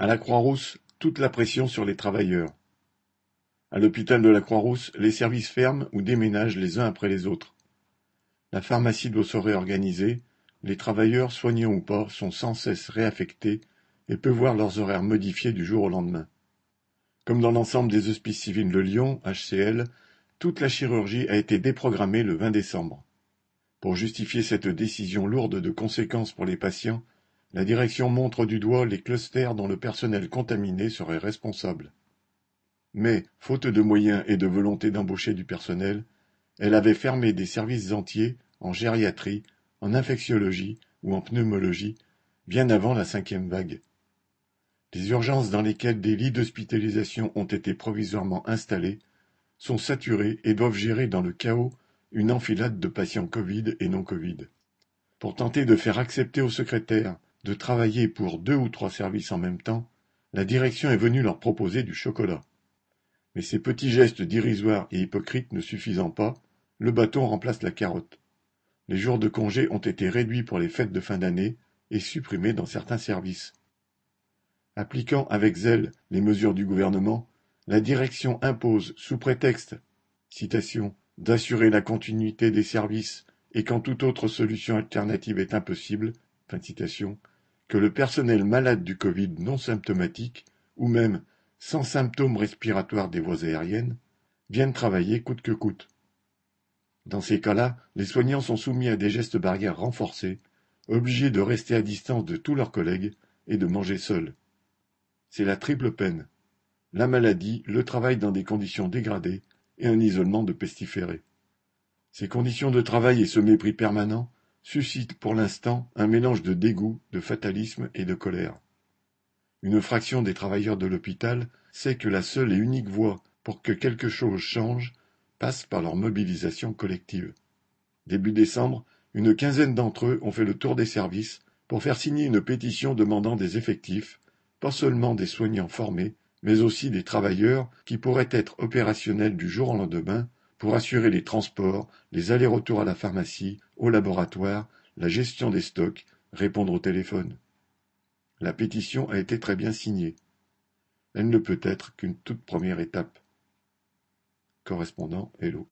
À la Croix-Rousse, toute la pression sur les travailleurs. À l'hôpital de la Croix-Rousse, les services ferment ou déménagent les uns après les autres. La pharmacie doit se réorganiser, les travailleurs, soignants ou pas, sont sans cesse réaffectés et peuvent voir leurs horaires modifiés du jour au lendemain. Comme dans l'ensemble des hospices civils de Lyon, HCL, toute la chirurgie a été déprogrammée le 20 décembre. Pour justifier cette décision lourde de conséquences pour les patients, la direction montre du doigt les clusters dont le personnel contaminé serait responsable. Mais, faute de moyens et de volonté d'embaucher du personnel, elle avait fermé des services entiers en gériatrie, en infectiologie ou en pneumologie bien avant la cinquième vague. Les urgences dans lesquelles des lits d'hospitalisation ont été provisoirement installés sont saturées et doivent gérer dans le chaos une enfilade de patients Covid et non Covid. Pour tenter de faire accepter aux secrétaires de travailler pour deux ou trois services en même temps, la direction est venue leur proposer du chocolat. Mais ces petits gestes dérisoires et hypocrites ne suffisant pas, le bâton remplace la carotte. Les jours de congé ont été réduits pour les fêtes de fin d'année et supprimés dans certains services. Appliquant avec zèle les mesures du gouvernement, la direction impose, sous prétexte d'assurer la continuité des services et quand toute autre solution alternative est impossible, que le personnel malade du Covid non symptomatique, ou même sans symptômes respiratoires des voies aériennes, vienne travailler coûte que coûte. Dans ces cas-là, les soignants sont soumis à des gestes barrières renforcés, obligés de rester à distance de tous leurs collègues et de manger seuls. C'est la triple peine. La maladie, le travail dans des conditions dégradées et un isolement de pestiférés. Ces conditions de travail et ce mépris permanent suscite pour l'instant un mélange de dégoût, de fatalisme et de colère. Une fraction des travailleurs de l'hôpital sait que la seule et unique voie pour que quelque chose change passe par leur mobilisation collective. Début décembre, une quinzaine d'entre eux ont fait le tour des services pour faire signer une pétition demandant des effectifs, pas seulement des soignants formés, mais aussi des travailleurs qui pourraient être opérationnels du jour au lendemain pour assurer les transports, les allers-retours à la pharmacie, au laboratoire, la gestion des stocks, répondre au téléphone. La pétition a été très bien signée. Elle ne peut être qu'une toute première étape. Correspondant Hello.